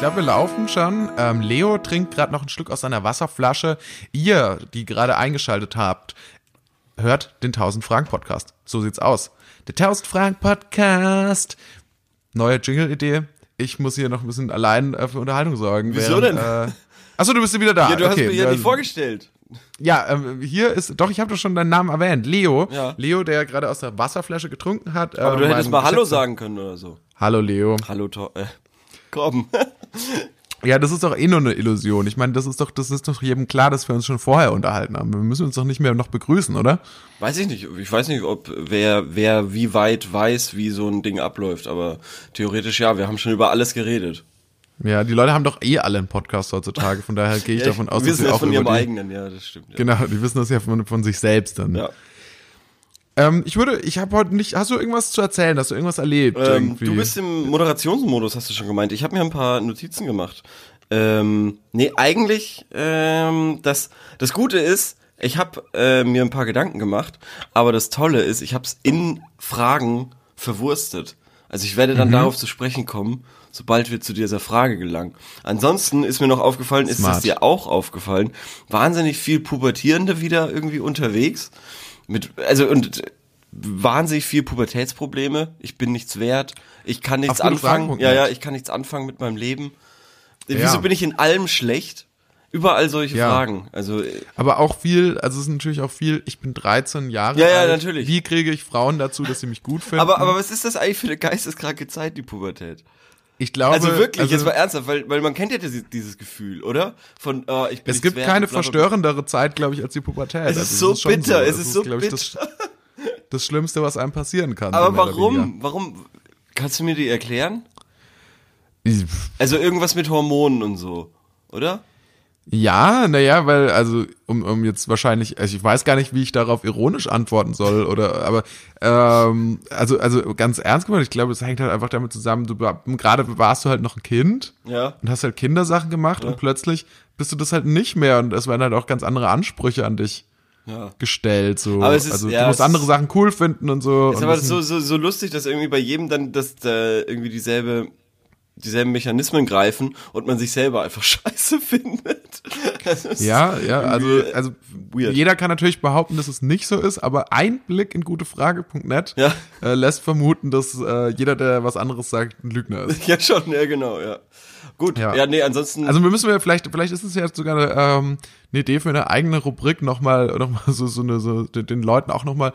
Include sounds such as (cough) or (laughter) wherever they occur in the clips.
glaube, wir laufen schon. Ähm, Leo trinkt gerade noch ein Stück aus seiner Wasserflasche. Ihr, die gerade eingeschaltet habt, hört den 1000 Franken Podcast. So sieht's aus. Der 1000 Franken Podcast. Neue Jingle-Idee. Ich muss hier noch ein bisschen allein äh, für Unterhaltung sorgen. Wieso während, denn? Äh, achso, du bist wieder da. Ja, du hast okay. mich ja äh, nicht vorgestellt. Ja, ähm, hier ist, doch, ich habe doch schon deinen Namen erwähnt. Leo. Ja. Leo, der gerade aus der Wasserflasche getrunken hat. Aber äh, du hättest mal Hallo sagen können oder so. Hallo, Leo. Hallo, Tor äh, komm. (laughs) Ja, das ist doch eh nur eine Illusion. Ich meine, das ist doch, das ist doch jedem klar, dass wir uns schon vorher unterhalten haben. Wir müssen uns doch nicht mehr noch begrüßen, oder? weiß ich nicht. Ich weiß nicht, ob wer, wer wie weit weiß, wie so ein Ding abläuft. Aber theoretisch ja, wir haben schon über alles geredet. Ja, die Leute haben doch eh alle einen Podcast heutzutage. Von daher gehe ich (laughs) Ja, davon aus, dass sie auch von ihrem die, eigenen, ja, das stimmt. Ja. Genau, die wissen das ja von, von sich selbst dann. Ja. Ähm, ich würde, ich habe heute nicht, hast du irgendwas zu erzählen? Hast du irgendwas erlebt? Ähm, du bist im Moderationsmodus, hast du schon gemeint. Ich habe mir ein paar Notizen gemacht. Ähm, nee, eigentlich, ähm, das, das Gute ist, ich habe äh, mir ein paar Gedanken gemacht, aber das Tolle ist, ich habe es in Fragen verwurstet. Also ich werde dann Mhm. darauf zu sprechen kommen, sobald wir zu dieser Frage gelangen. Ansonsten ist mir noch aufgefallen, ist Smart. es dir auch aufgefallen, wahnsinnig viel Pubertierende wieder irgendwie unterwegs. Mit, also und wahnsinnig viel Pubertätsprobleme. Ich bin nichts wert. Ich kann nichts anfangen. Ja, ja, ich kann nichts anfangen mit meinem Leben. Ja. Wieso bin ich in allem schlecht? Überall solche Ja. Fragen. Also äh, Aber auch viel, also es ist natürlich auch viel, ich bin 13 Jahre Ja, ja, alt. natürlich. Wie kriege ich Frauen dazu, dass sie mich gut finden? aber, aber was ist das eigentlich für eine geisteskranke Zeit, die Pubertät? Ich glaube, Also wirklich, also, jetzt mal ernsthaft, weil, weil man kennt ja dieses, dieses Gefühl, oder? Von, oh, ich bin es gibt keine und bla, bla, bla. verstörendere Zeit, glaube ich, als die Pubertät. Es Also ist so schon bitter, es Das ist so glaub ich, das, das Schlimmste, was einem passieren kann. Aber so warum? Warum? Kannst du mir die erklären? Also irgendwas mit Hormonen und so, oder? Ja, naja, weil, also, um, um jetzt wahrscheinlich, also ich weiß gar nicht, wie ich darauf ironisch antworten soll, oder, aber, ähm, also, also ganz ernst gemeint, ich glaube, es hängt halt einfach damit zusammen, du, gerade warst du halt noch ein Kind Ja. und hast halt Kindersachen gemacht und plötzlich bist du das halt nicht mehr und es werden halt auch ganz andere Ansprüche an dich Ja. gestellt, so. Aber es ist- also, ja, du musst es andere ist- Sachen cool finden und so. Ist und aber so, so, so lustig, dass irgendwie bei jedem dann dass da irgendwie dieselbe dieselben Mechanismen greifen und man sich selber einfach (laughs) scheiße findet. Ja, ja, also, also weird. jeder kann natürlich behaupten, dass es nicht so ist, aber ein Blick in gutefrage.net Ja. äh, lässt vermuten, dass äh, jeder, der was anderes sagt, ein Lügner ist. (laughs) Ja, schon, ja, genau, ja. Gut, Ja. ja, nee, ansonsten. Also wir müssen wir vielleicht, vielleicht ist es ja sogar eine, ähm, eine Idee für eine eigene Rubrik nochmal, noch mal so, so eine, so den, Leuten auch nochmal,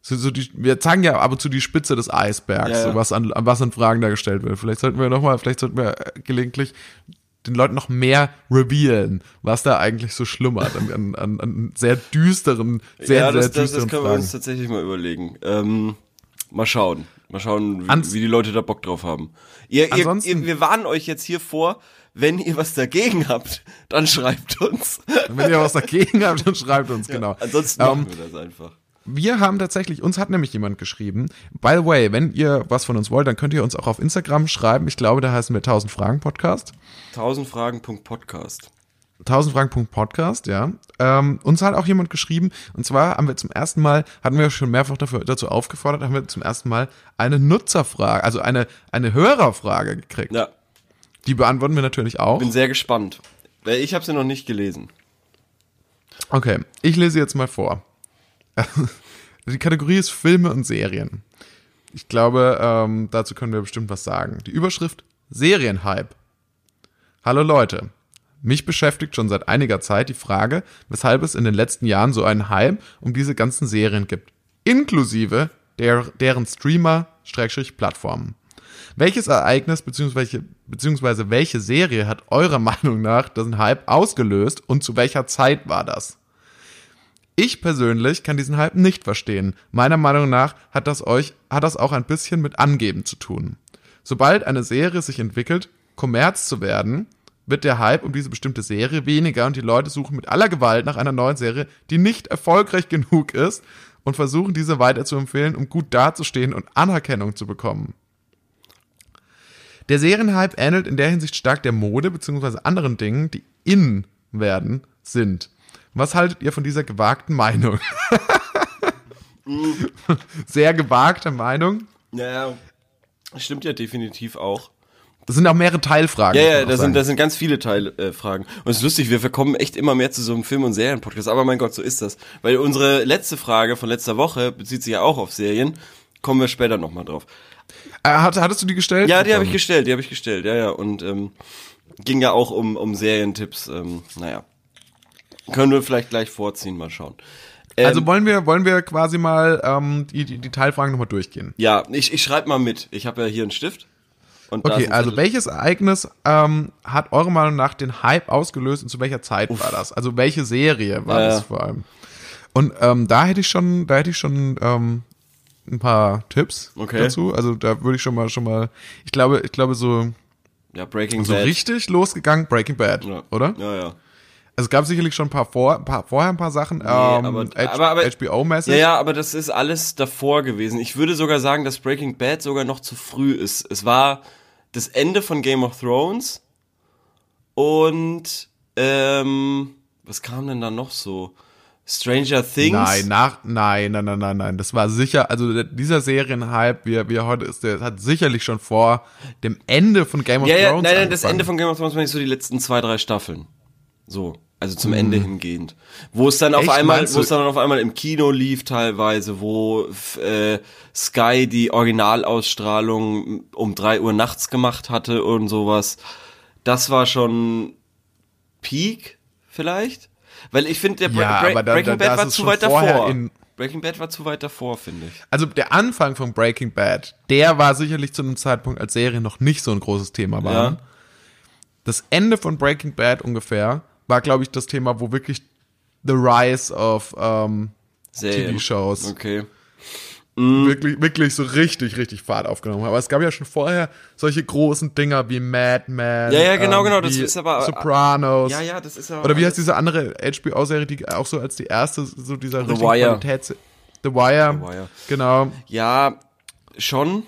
so, so die, wir zeigen ja ab und zu die Spitze des Eisbergs, Ja, ja. so was an, an was an Fragen da gestellt wird. Vielleicht sollten wir nochmal, vielleicht sollten wir äh, gelegentlich den Leuten noch mehr revealen, was da eigentlich so schlummert an, an, an, sehr düsteren, sehr, ja, das, sehr das, das düsteren können wir Fragen. uns tatsächlich mal überlegen. Ähm, mal schauen. Mal schauen, wie, Ans- wie die Leute da Bock drauf haben. Ihr, ihr, Ansonsten- ihr, wir warnen euch jetzt hier vor, wenn ihr was dagegen habt, dann schreibt uns. Wenn ihr was dagegen habt, dann schreibt uns, genau. Ansonsten Ähm, machen wir das einfach. Wir haben tatsächlich, uns hat nämlich jemand geschrieben. By the way, wenn ihr was von uns wollt, dann könnt ihr uns auch auf Instagram schreiben. Ich glaube, da heißen wir 1000 Fragen Podcast. 1000 Fragen.podcast. 1000 Fragen.podcast, ja. Ähm, uns hat auch jemand geschrieben, und zwar haben wir zum ersten Mal, hatten wir schon mehrfach dafür, dazu aufgefordert, haben wir zum ersten Mal eine Nutzerfrage, also eine, eine Hörerfrage gekriegt. Ja, Die beantworten wir natürlich auch. bin sehr gespannt. Weil Ich habe sie noch nicht gelesen. Okay, ich lese jetzt mal vor. (laughs) Die Kategorie ist Filme und Serien. Ich glaube, ähm, dazu können wir bestimmt was sagen. Die Überschrift Serienhype. Hallo Leute. Mich beschäftigt schon seit einiger Zeit die Frage, weshalb es in den letzten Jahren so einen Hype um diese ganzen Serien gibt. Inklusive der, deren Streamer, Schrägstrich, Plattformen. Welches Ereignis bzw. beziehungsweise welche Serie hat eurer (laughs) Meinung nach diesen Hype ausgelöst und zu welcher Zeit war das? Ich persönlich kann diesen Hype nicht verstehen. Meiner Meinung nach hat das euch, hat das auch ein bisschen mit Angeben zu tun. Sobald eine Serie sich entwickelt, Kommerz zu werden, wird der Hype um diese bestimmte Serie weniger und die Leute suchen mit aller Gewalt nach einer neuen Serie, die nicht erfolgreich (laughs) genug ist und versuchen diese weiter zu empfehlen, um gut dazustehen und Anerkennung zu bekommen. Der Serienhype ähnelt in der Hinsicht stark der Mode bzw. anderen Dingen, die in werden sind. Was haltet ihr von dieser gewagten Meinung? (laughs) Sehr gewagte Meinung. Naja, stimmt ja definitiv auch. Das sind auch mehrere Teilfragen. Ja, ja, das sind, das sind ganz viele Teilfragen. Äh, und es ist lustig, wir kommen echt immer mehr zu so einem Film- und Serienpodcast. Aber mein Gott, so ist das. Weil unsere letzte Frage von letzter Woche bezieht sich ja auch auf Serien. Kommen wir später nochmal drauf. Äh, hat, hattest du die gestellt? Ja, die habe ich gestellt, die habe ich gestellt, ja, ja. Und ähm, ging ja auch um, um Serientipps. Ähm, naja. Können wir vielleicht gleich vorziehen, mal schauen. Ähm, Also wollen wir, wollen wir quasi mal ähm, die, die, die Teilfragen nochmal durchgehen. ja, ich, ich schreibe mal mit. Ich habe ja hier einen Stift. Okay, also welches Ereignis ähm, hat eurer Meinung nach den Hype ausgelöst und zu welcher Zeit war das? Also welche Serie war Ja, das ja. vor allem? Und ähm, da hätte ich schon, da hätte ich schon ähm, ein paar Tipps Okay. dazu. Also da würde ich schon mal, schon mal, ich glaube, ich glaube so, Ja, Breaking so Bad. richtig losgegangen, Breaking Bad, Ja. oder? Ja, ja. Also es gab sicherlich schon ein paar, vor, ein paar vorher ein paar Sachen, ähm, aber- H- aber- aber- HBO-mäßig. Ja, ja, aber das ist alles davor gewesen. Ich würde sogar sagen, dass Breaking Bad sogar noch zu früh ist. Es war das Ende von Game of Thrones und ähm, was kam denn da noch so? Stranger Things? Nein, nach, nein, nein, nein, nein, nein. Das war sicher, also dieser Serienhype, wie er, wie er heute ist, der hat sicherlich schon vor dem Ende von Game of Ja, ja, Thrones. nein, nein, das angefangen. Ende von Game of Thrones meine ich so die letzten zwei, drei Staffeln. So. Also zum Mhm. Ende hingehend. Wo es dann auf Echt, einmal, meinst wo es dann auf einmal im Kino lief teilweise, wo äh, Sky die Originalausstrahlung um drei Uhr nachts gemacht hatte und sowas. Das war schon Peak, vielleicht? Weil ich finde, der Bre Ja, Bre Breaking Bad war zu weit davor. in- Breaking Bad war zu weit davor, finde ich. Also der Anfang von Breaking Bad, der war sicherlich zu einem Zeitpunkt, als Serie noch nicht so ein großes Thema war. Ja. Das Ende von Breaking Bad ungefähr war, glaube ich, das Thema, wo wirklich the rise of ähm. TV-Shows Okay. wirklich, wirklich so richtig, richtig Fahrt aufgenommen haben. Aber es gab ja schon vorher solche großen Dinger wie Mad Men. Ja, ja, genau, ähm, genau, das ist aber- Sopranos. Ja, ja, das ist ja. Oder wie heißt diese andere HBO-Serie, die auch so als die erste so dieser The Wire. Qualitäts... The Wire. The Wire. Genau. Ja, schon.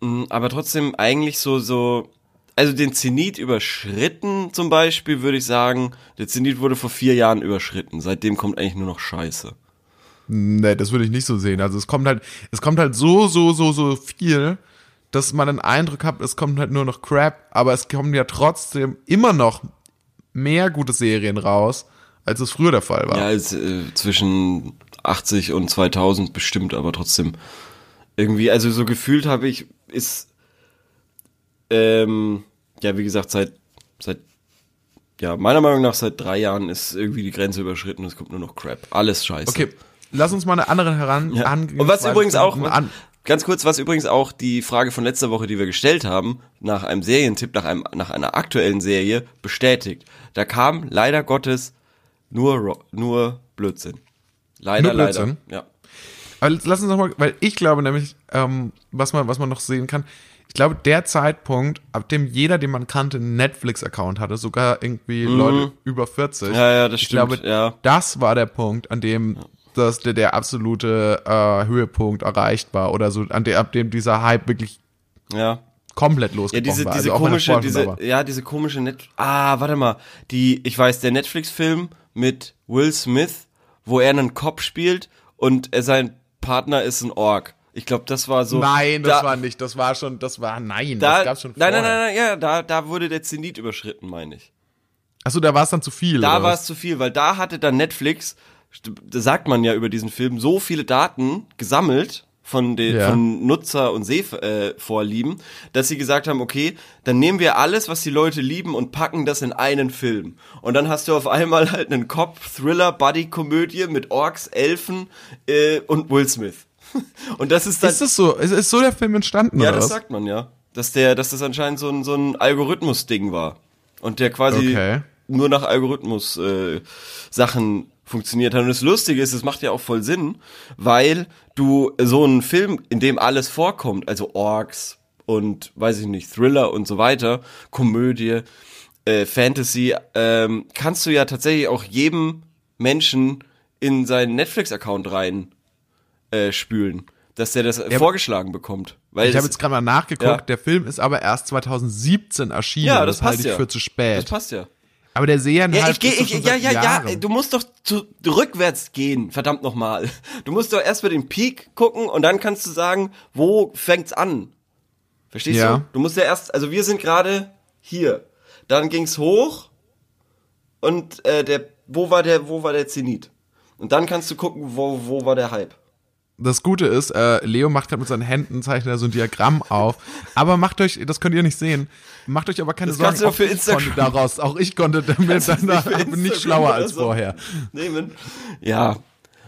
Mm, Aber trotzdem eigentlich so, so, also den Zenit überschritten zum Beispiel, würde ich sagen. Der Zenit wurde vor vier Jahren überschritten. Seitdem kommt eigentlich nur noch Scheiße. Nee, das würde ich nicht so sehen. Also es kommt halt, es kommt halt so, so, so, so viel, dass man den Eindruck hat, es kommt halt nur noch Crap, aber es kommen ja trotzdem immer noch mehr gute Serien raus, als es früher der Fall war. Ja, als, äh, zwischen 80 und 2000 bestimmt, aber trotzdem. Irgendwie, also so gefühlt habe ich, ist, ähm, ja, wie gesagt, seit, seit, ja, meiner Meinung nach seit drei Jahren ist irgendwie die Grenze überschritten und es kommt nur noch Crap. Alles scheiße. Okay, lass uns mal eine andere heran Ja. Und was übrigens auch, An, ganz kurz, was übrigens auch die Frage von letzter Woche, die wir gestellt haben, nach einem Serientipp, nach einem, nach einer aktuellen Serie bestätigt. Da kam leider Gottes nur, nur Blödsinn. Leider, Nur Blödsinn? leider. Ja. aber lass uns noch mal, weil ich glaube nämlich, ähm, was man, was man noch sehen kann, ich glaube, der Zeitpunkt, ab dem jeder, den man kannte, einen Netflix-Account hatte, sogar irgendwie Leute über 40. Mhm. Ja, ja, das ich stimmt, glaube, ja. das war der Punkt, an dem das der, der absolute äh, Höhepunkt erreicht war oder so, an der, ab dem dieser Hype wirklich Ja. komplett Ja, losgebrochen diese, war. diese also komische, diese, ja, diese komische Net, ah, warte mal, die, ich weiß, der Netflix-Film mit Will Smith, wo er einen Cop spielt und sein Partner ist ein Ork. Ich glaube, das war so. Nein, das da, war nicht, das war schon, das war, nein, da, das gab's schon nein, vorher. nein, nein, nein, ja, da, da wurde der Zenit überschritten, meine ich. Achso, da war es dann zu viel. Da war es zu viel, weil da hatte dann Netflix, da sagt man ja über diesen Film, so viele Daten gesammelt von den Ja. von Nutzer und Sehvorlieben, äh, dass sie gesagt haben, okay, dann nehmen wir alles, was die Leute lieben und packen das in einen Film. Und dann hast du auf einmal halt einen Cop Thriller Buddy Komödie mit Orks, Elfen äh, und Will Smith. (laughs) Und das ist dann Ist das so? Ist, ist so der Film entstanden, ja, das was? sagt man ja, dass der dass das anscheinend so ein so ein Algorithmus Ding war und der quasi Okay. nur nach Algorithmus äh, Sachen funktioniert hat. Und das Lustige ist, es macht ja auch voll Sinn, weil du so einen Film, in dem alles vorkommt, also Orks und weiß ich nicht, Thriller und so weiter, Komödie, äh, Fantasy, ähm, kannst du ja tatsächlich auch jedem Menschen in seinen Netflix-Account rein äh, spülen, dass der das vorgeschlagen bekommt. Weil Ich habe jetzt gerade mal nachgeguckt, Ja. der Film ist aber erst 2017 erschienen. ja, das, das passt halte ich ja. für zu Das spät. passt ja. Aber der Serien Ja, ich doch ich, ja, ja, ja, du musst doch zu, rückwärts gehen, verdammt nochmal. Du musst doch erst mal den Peak gucken und dann kannst du sagen, wo fängt's an? Verstehst Ja. du? Du musst ja erst, also wir sind gerade hier. Dann ging's hoch und äh, der, wo war der, wo war der Zenit? Und dann kannst du gucken, wo, wo war der Hype. Das Gute ist, äh, Leo macht halt mit seinen Händen, zeichnet er so ein Diagramm auf. Aber macht euch, das könnt ihr nicht sehen, macht euch aber keine Das Sorgen. kannst du auch für ich Instagram- konnte daraus, auch ich konnte (laughs) damit dann nicht nicht schlauer als so. vorher. Nehmen. Ja,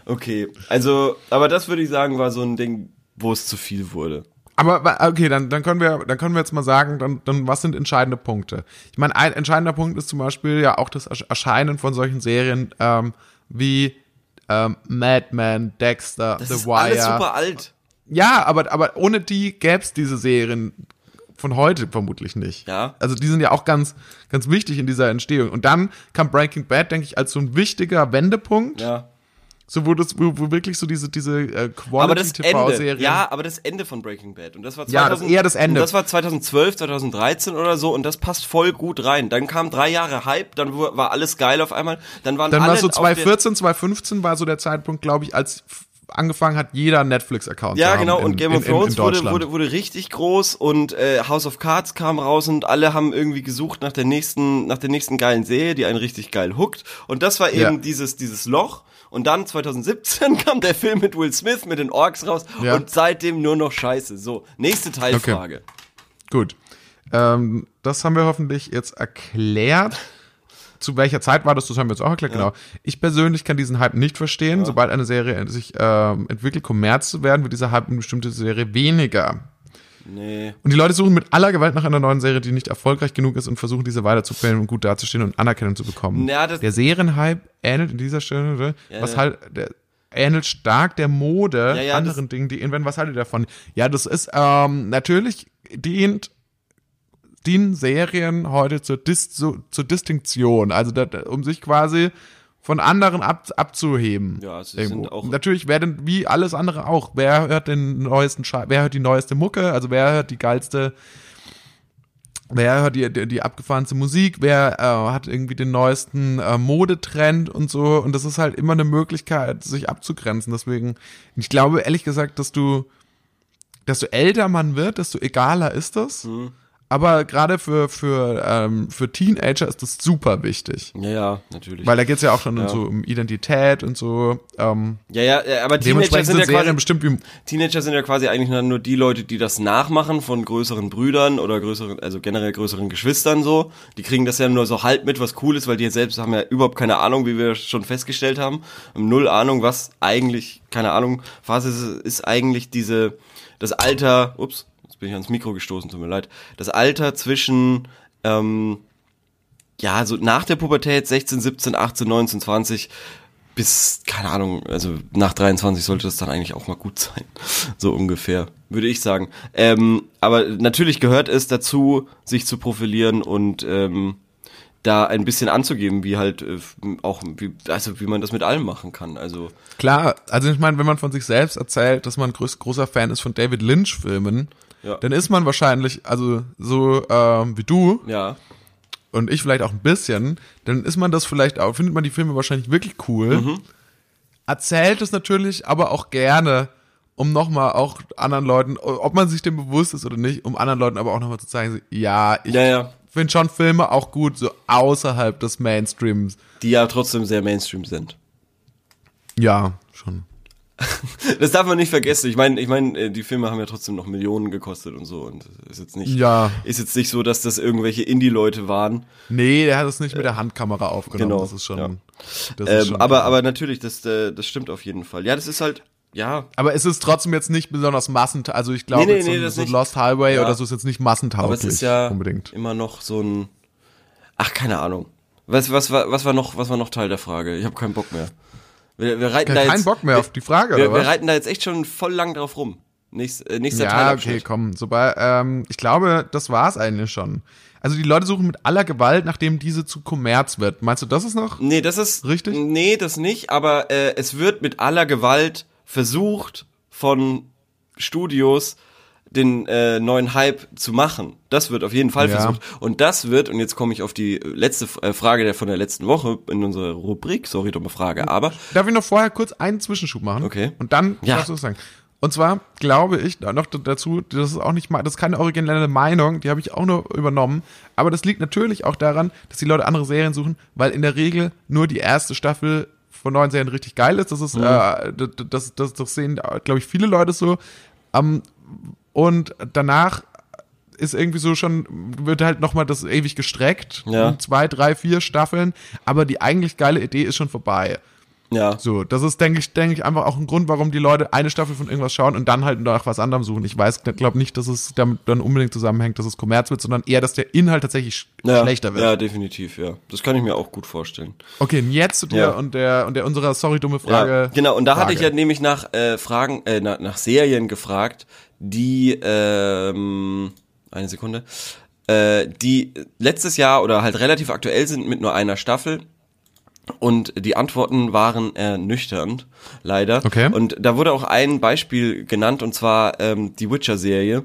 okay. Also, aber das würde ich sagen, war so ein Ding, wo es zu viel wurde. Aber okay, dann, dann können wir, dann können wir jetzt mal sagen, dann, dann was sind entscheidende Punkte? Ich meine, ein entscheidender Punkt ist zum Beispiel ja auch das Ersch- Erscheinen von solchen Serien ähm, wie ähm, Mad Men, Dexter, Das The ist Wire. alles super alt. Ja, aber, aber ohne die gäb's diese Serien von heute vermutlich nicht. Ja. Also die sind ja auch ganz, ganz wichtig in dieser Entstehung. Und dann kam Breaking Bad, denke ich, als so ein wichtiger Wendepunkt. Ja. So wo das, wo, wo wirklich so diese, diese äh, Quality-TV-Serien. ja, aber das Ende von Breaking Bad. Und das war Ja, das- eher das Ende. Das war 2012, 2013 oder so und das passt voll gut rein. Dann kam drei Jahre Hype, dann war alles geil auf einmal. Dann waren Dann war so auf der- 2014, 2015 war so der Zeitpunkt, glaube ich, als angefangen hat, jeder Netflix-Account Ja, zu haben genau, in, und Game in, of Thrones wurde, wurde, wurde richtig groß und äh, House of Cards kam raus und alle haben irgendwie gesucht nach der nächsten, nach der nächsten geilen Serie, die einen richtig geil hookt. Und das war eben Ja. dieses, dieses Loch. Und dann 2017 (laughs) kam der Film mit Will Smith mit den Orks raus Ja. und seitdem nur noch Scheiße. So, nächste Teilfrage. Gut. Ähm, das haben wir hoffentlich jetzt erklärt. Zu welcher Zeit war das? Das haben wir jetzt auch erklärt, genau. Ich persönlich kann diesen Hype nicht verstehen. Sobald eine Serie sich ähm, entwickelt, Kommerz zu werden, wird dieser Hype in bestimmte Serie weniger. Nee. Und die Leute suchen mit aller Gewalt nach einer neuen Serie, die nicht erfolgreich genug ist und versuchen, diese weiterzuplänen und gut dazustehen und Anerkennung zu bekommen. Das- der Serienhype ähnelt in dieser Stelle, was ja. halt, der, ähnelt stark der Mode, Ja, ja, anderen Dingen, die wenn was haltet ihr davon? Ja, das ist, ähm, natürlich dient, dienen Serien heute zur, Dis, zur Distinktion, also da, um sich quasi von anderen ab, abzuheben. Ja, sie irgendwo. sind auch- Natürlich, wer denn, wie alles andere auch, wer hört den neuesten Schei wer hört die neueste Mucke, also wer hört die geilste, wer hört die, die, die abgefahrenste Musik, wer äh, hat irgendwie den neuesten äh, Modetrend und so? Und das ist halt immer eine Möglichkeit, sich abzugrenzen, deswegen, ich glaube ehrlich gesagt, dass du, desto älter man wird, desto egaler ist das, aber gerade für, für, ähm, für Teenager ist das super wichtig. Ja, ja, natürlich. Weil da geht's ja auch schon Ja. so um Identität und so. Ähm, ja, ja, ja, aber Teenager sind ja Serien quasi. Teenager sind ja quasi eigentlich nur die Leute, die das nachmachen von größeren Brüdern oder größeren, also generell größeren Geschwistern so. Die kriegen das ja nur so halb mit, was cool ist, weil die selbst haben ja überhaupt keine Ahnung, wie wir schon festgestellt haben. Null Ahnung, was eigentlich, keine Ahnung, was ist, ist eigentlich diese, das Alter, ups, bin ich ans Mikro gestoßen, tut mir leid, das Alter zwischen, ähm, ja, so nach der Pubertät, 16, 17, 18, 19, 20, bis, keine Ahnung, also nach 23 sollte das dann eigentlich auch mal gut sein. (laughs) So ungefähr, würde ich sagen. Ähm, aber natürlich gehört es dazu, sich zu profilieren und ähm, da ein bisschen anzugeben, wie halt äh, auch, wie, also wie man das mit allem machen kann. Also, Klar, also ich meine, wenn man von sich selbst erzählt, dass man groß, großer Fan ist von David Lynch-Filmen, Ja. dann ist man wahrscheinlich, also so ähm, wie du ja, und ich vielleicht auch ein bisschen, dann ist man das vielleicht auch, findet man die Filme wahrscheinlich wirklich cool, Mhm. erzählt es natürlich aber auch gerne, um nochmal auch anderen Leuten, ob man sich dem bewusst ist oder nicht, um anderen Leuten aber auch nochmal zu zeigen, ja, ich ja, ja, finde schon Filme auch gut, so außerhalb des Mainstreams. die ja trotzdem sehr Mainstream sind. Ja, schon. (laughs) Das darf man nicht vergessen. Ich meine, ich meine, äh, die Filme haben ja trotzdem noch Millionen gekostet und so und ist jetzt nicht, Ja. ist jetzt nicht so, dass das irgendwelche Indie-Leute waren. Nee, der hat es nicht mit der Handkamera aufgenommen. genau, Das ist schon. ja. Das ist Ähm, schon aber, aber natürlich, das, äh, das stimmt auf jeden Fall. Ja, das ist halt, ja, aber es ist trotzdem jetzt nicht besonders massentauglich. Also ich glaube, Nee, nee, so, nee, so nicht. Lost Highway Ja. oder so ist jetzt nicht massentauglich. aber es ist ja unbedingt. immer noch so ein, ach, keine Ahnung. Was, was, was war noch, was war noch Teil der Frage? Ich habe keinen Bock mehr. Wir, wir reiten da jetzt, Bock mehr auf die Frage, wir, oder wir reiten da jetzt echt schon voll lang drauf rum. Nächst, äh, nächster Ja, Teilabschnitt. okay, komm. Sobald, ähm, ich glaube, das war's eigentlich schon. Also die Leute suchen mit aller Gewalt, nachdem diese zu Kommerz wird. Meinst du, das ist noch? Nee, das ist Richtig? Nee, das nicht, aber äh, es wird mit aller Gewalt versucht von Studios den äh, neuen Hype zu machen. Das wird auf jeden Fall Ja. versucht. Und das wird, und jetzt komme ich auf die letzte äh, Frage der von der letzten Woche in unserer Rubrik, sorry, dumme Frage, aber Darf ich noch vorher kurz einen Zwischenschub machen? Okay. Und dann Ja. darfst du es sagen. Und zwar glaube ich noch dazu, das ist auch nicht mal, das ist keine originelle Meinung, die habe ich auch nur übernommen. Aber das liegt natürlich auch daran, dass die Leute andere Serien suchen, weil in der Regel nur die erste Staffel von neuen Serien richtig geil ist. Das ist, mhm. äh, das, das, das sehen, glaube ich, viele Leute so. Um, und danach ist irgendwie so schon, wird halt nochmal das ewig gestreckt. Ja. Zwei, drei, vier Staffeln. Aber die eigentlich geile Idee ist schon vorbei. Ja. So, das ist, denke ich, denke ich, einfach auch ein Grund, warum die Leute eine Staffel von irgendwas schauen und dann halt nach was anderem suchen. Ich weiß, glaube nicht, dass es damit dann unbedingt zusammenhängt, dass es Kommerz wird, sondern eher, dass der Inhalt tatsächlich ja, schlechter wird. Ja, definitiv, ja. Das kann ich mir auch gut vorstellen. Okay, und jetzt zu dir Ja. und der und der unserer sorry dumme Frage. Ja, genau, und da hatte ich ja Frage. nämlich nach äh, Fragen, äh, nach, nach Serien gefragt, die, ähm, eine Sekunde, äh, die letztes Jahr oder halt relativ aktuell sind mit nur einer Staffel. Und die Antworten waren ernüchternd, leider. Okay. Und da wurde auch ein Beispiel genannt, und zwar ähm, die Witcher-Serie.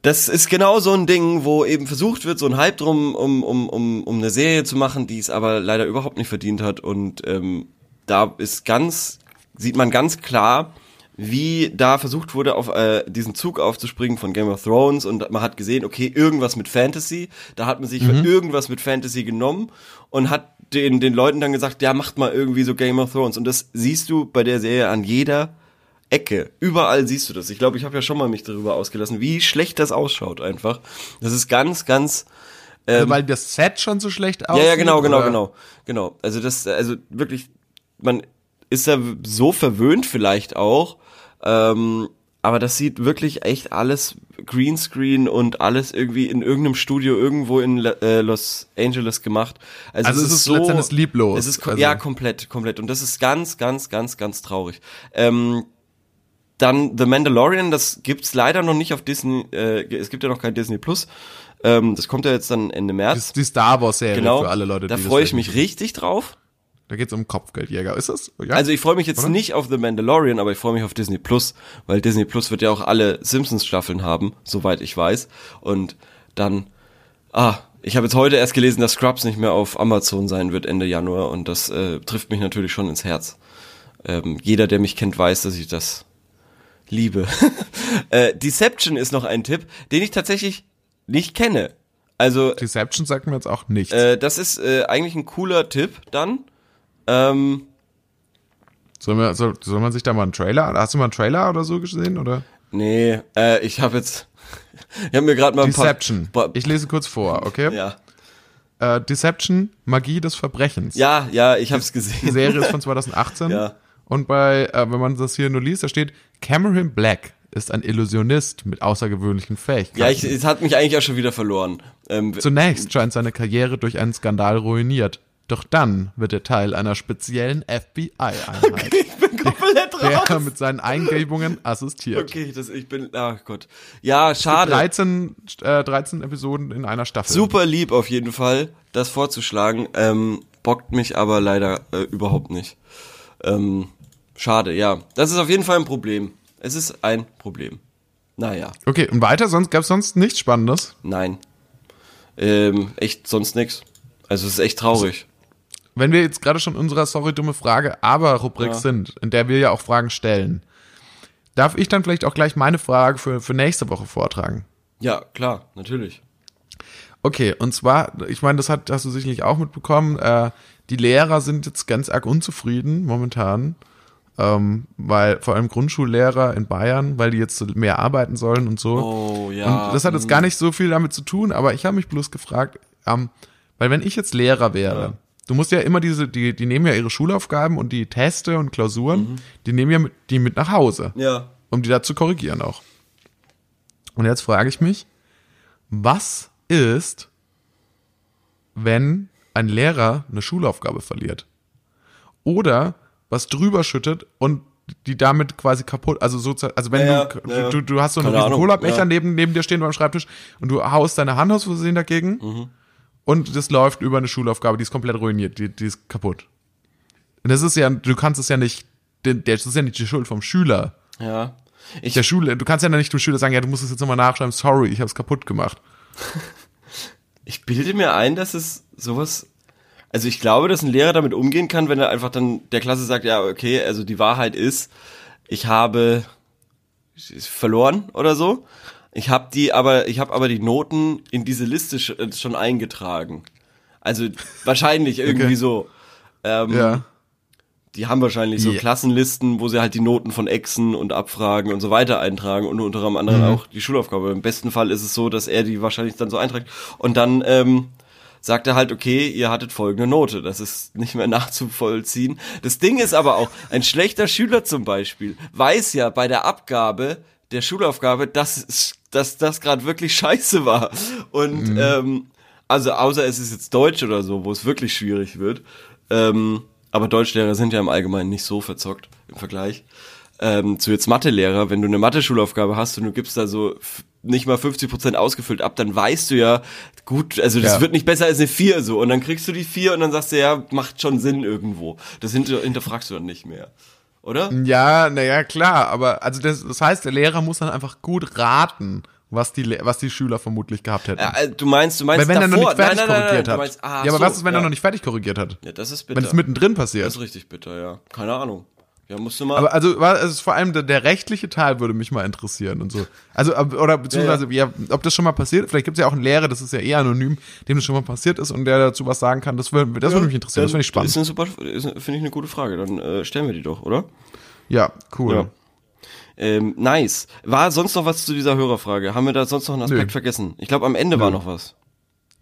Das ist genau so ein Ding, wo eben versucht wird, so ein Hype drum, um, um, um, um eine Serie zu machen, die es aber leider überhaupt nicht verdient hat. Und ähm, da ist ganz, sieht man ganz klar, wie da versucht wurde, auf äh, diesen Zug aufzuspringen von Game of Thrones und man hat gesehen, okay, irgendwas mit Fantasy. Da hat man sich für irgendwas mit Fantasy genommen und hat den, den Leuten dann gesagt, ja, macht mal irgendwie so Game of Thrones. Und das siehst du bei der Serie an jeder Ecke. Überall siehst du das. Ich glaube, ich habe ja schon mal mich darüber ausgelassen, wie schlecht das ausschaut einfach. Das ist ganz, ganz Also, weil das Set schon so schlecht aussieht. ja, ja, genau, genau, oder? genau, genau. Also das, also wirklich, man ist da so verwöhnt vielleicht auch, ähm, aber das sieht wirklich echt alles Greenscreen und alles irgendwie in irgendeinem Studio irgendwo in äh, Los Angeles gemacht. Also es ist letztendlich lieblos. Es ist Also- ja komplett, komplett. Und das ist ganz, ganz, ganz, ganz traurig. Ähm, dann The Mandalorian, das gibt's leider noch nicht auf Disney. Äh, es gibt ja noch kein Disney Plus. Ähm, das kommt ja jetzt dann Ende März. Das ist die Star Wars Serie Genau. für alle Leute, da freue ich mich richtig drauf. Da geht's um Kopfgeldjäger. Ist das? Ja? Also ich freue mich jetzt Oder? nicht auf The Mandalorian, aber ich freue mich auf Disney Plus, weil Disney Plus wird ja auch alle Simpsons Staffeln haben, soweit ich weiß. Und dann, ah, ich habe jetzt heute erst gelesen, dass Scrubs nicht mehr auf Amazon sein wird Ende Januar und das äh, trifft mich natürlich schon ins Herz. Ähm, jeder, der mich kennt, weiß, dass ich das liebe. (laughs) äh, Deception ist noch ein Tipp, den ich tatsächlich nicht kenne. Also Deception sagt mir jetzt auch nichts. äh, das ist äh, eigentlich ein cooler Tipp dann. Ähm, soll, man, soll, soll man sich da mal einen Trailer, hast du mal einen Trailer oder so gesehen, oder? Nee, äh, ich habe jetzt, (laughs) ich habe mir gerade mal ein Deception. paar, Ich lese kurz vor, okay? ja, Äh, Deception, Magie des Verbrechens. ja, ja, ich habe es Die gesehen. Serie ist (laughs) von 2018. Ja. Und bei, äh, wenn man das hier nur liest, da steht, Cameron Black ist ein Illusionist mit außergewöhnlichen Fähigkeiten. Ja, ich, es hat mich eigentlich auch schon wieder verloren. Ähm, Zunächst scheint seine Karriere durch einen Skandal ruiniert. Doch dann wird er Teil einer speziellen FBI-Einheit, ich bin komplett der raus. mit seinen Eingebungen assistiert. Okay, das, ich bin, ach Gott. Ja, schade. 13, äh, 13 Episoden in einer Staffel. Super lieb auf jeden Fall, das vorzuschlagen. Ähm, bockt mich aber leider äh, überhaupt nicht. Ähm, schade, ja. Das ist auf jeden Fall ein Problem. Es ist ein Problem. Naja, Okay, und weiter? Sonst gab es sonst nichts Spannendes? nein. Ähm, echt sonst nix. Also es ist echt traurig. Wenn wir jetzt gerade schon unserer sorry dumme Frage aber Rubrik Ja. sind, in der wir ja auch Fragen stellen, darf ich dann vielleicht auch gleich meine Frage für, für nächste Woche vortragen? Ja, klar, natürlich. Okay, und zwar, ich meine, das hat, hast du sicherlich auch mitbekommen, äh, die Lehrer sind jetzt ganz arg unzufrieden momentan, ähm, weil vor allem Grundschullehrer in Bayern, weil die jetzt mehr arbeiten sollen und so. Oh, ja. Und das hat jetzt gar nicht so viel damit zu tun, aber ich habe mich bloß gefragt, ähm, weil wenn ich jetzt Lehrer wäre, Ja. Du musst ja immer diese, die, die nehmen ja ihre Schulaufgaben und die Teste und Klausuren, die nehmen ja mit, die mit nach Hause, Ja. um die da zu korrigieren auch. Und jetzt frage ich mich, was ist, wenn ein Lehrer eine Schulaufgabe verliert? Oder was drüber schüttet und die damit quasi kaputt, also so, also wenn Ja, du, ja, du, du hast so einen Cola-Becher ja. neben, neben dir stehen beim Schreibtisch und du haust deine Hand aus Versehen dagegen Mhm. Und das läuft über eine Schulaufgabe, die ist komplett ruiniert, die, die ist kaputt. Und das ist ja, du kannst es ja nicht, das ist ja nicht die Schuld vom Schüler. Ja. Ich, Der Schule, du kannst ja nicht dem Schüler sagen, ja, du musst es jetzt nochmal nachschreiben, sorry, ich habe es kaputt gemacht. (laughs) ich bilde mir ein, dass es sowas. Also ich glaube, dass ein Lehrer damit umgehen kann, wenn er einfach dann der Klasse sagt, ja, okay, also die Wahrheit ist, ich habe verloren oder so. Ich habe die aber, ich habe aber die Noten in diese Liste sch- schon eingetragen. Also wahrscheinlich irgendwie Okay. so. Ähm, Ja. Die haben wahrscheinlich so Ja. Klassenlisten, wo sie halt die Noten von Exen und Abfragen und so weiter eintragen und unter anderem Mhm. auch die Schulaufgabe. Im besten Fall ist es so, dass er die wahrscheinlich dann so einträgt. Und dann ähm, sagt er halt, okay, ihr hattet folgende Note. Das ist nicht mehr (laughs) nachzuvollziehen. Das Ding ist aber auch, ein schlechter Schüler zum Beispiel weiß ja bei der Abgabe der Schulaufgabe, dass, es- dass das gerade wirklich scheiße war. Und ähm, also außer es ist jetzt Deutsch oder so, wo es wirklich schwierig wird. Ähm, aber Deutschlehrer sind ja im Allgemeinen nicht so verzockt im Vergleich. Ähm, zu jetzt Mathelehrer, wenn du eine Mathe-Schulaufgabe hast und du gibst da so nicht mal 50% ausgefüllt ab, dann weißt du ja, gut, also das Ja. wird nicht besser als eine 4 so. Und dann kriegst du die 4 und dann sagst du, ja, macht schon Sinn irgendwo. Das hinter, hinterfragst du dann nicht mehr. Oder? Ja, naja, klar, aber also das, das heißt, der Lehrer muss dann einfach gut raten, was die, was die Schüler vermutlich gehabt hätten. Ja, äh, du meinst, du meinst Weil wenn er noch davor. nicht fertig nein, nein, nein, korrigiert hat. Meinst, ah, ja, aber so, was ist, wenn ja. er noch nicht fertig korrigiert hat? Ja, das ist bitter. Wenn es mittendrin passiert. das ist richtig bitter, ja. Keine Ahnung. Ja, musst du mal. Aber also, ist vor allem der, der rechtliche Teil würde mich mal interessieren und so. Also, oder beziehungsweise, ja, ob das schon mal passiert, vielleicht gibt es ja auch einen Lehrer, das ist ja eher anonym, dem das schon mal passiert ist und der dazu was sagen kann, das würde das würde mich interessieren, das finde ich spannend. Ist eine super, ist, finde ich eine gute Frage. Dann äh, stellen wir die doch, oder? Ja, cool. Ja. Ähm, nice. War sonst noch was zu dieser Hörerfrage? Haben wir da sonst noch einen Aspekt Nö. vergessen? Ich glaube, am Ende war noch was.